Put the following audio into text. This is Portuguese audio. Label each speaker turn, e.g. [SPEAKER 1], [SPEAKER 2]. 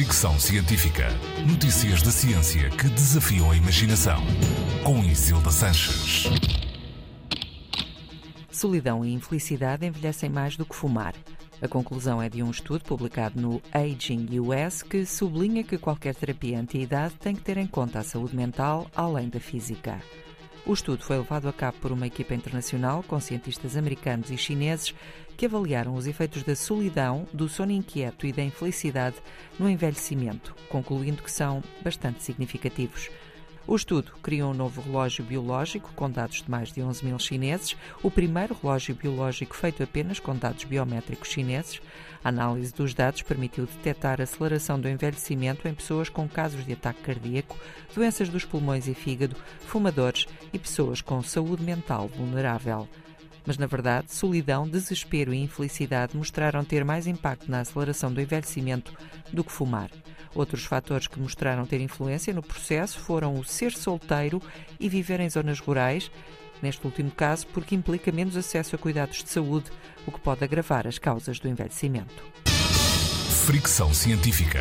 [SPEAKER 1] Fricção Científica. Notícias da ciência que desafiam a imaginação. Com Isilda Sanches.
[SPEAKER 2] Solidão e infelicidade envelhecem mais do que fumar. A conclusão é de um estudo publicado no Aging US que sublinha que qualquer terapia anti-idade tem que ter em conta a saúde mental além da física. O estudo foi levado a cabo por uma equipa internacional com cientistas americanos e chineses que avaliaram os efeitos da solidão, do sono inquieto e da infelicidade no envelhecimento, concluindo que são bastante significativos. O estudo criou um novo relógio biológico com dados de mais de 11 mil chineses, o primeiro relógio biológico feito apenas com dados biométricos chineses. A análise dos dados permitiu detectar a aceleração do envelhecimento em pessoas com casos de ataque cardíaco, doenças dos pulmões e fígado, fumadores e pessoas com saúde mental vulnerável. Mas, na verdade, solidão, desespero e infelicidade mostraram ter mais impacto na aceleração do envelhecimento do que fumar. Outros fatores que mostraram ter influência no processo foram o ser solteiro e viver em zonas rurais, neste último caso porque implica menos acesso a cuidados de saúde, o que pode agravar as causas do envelhecimento.
[SPEAKER 1] Fricção científica.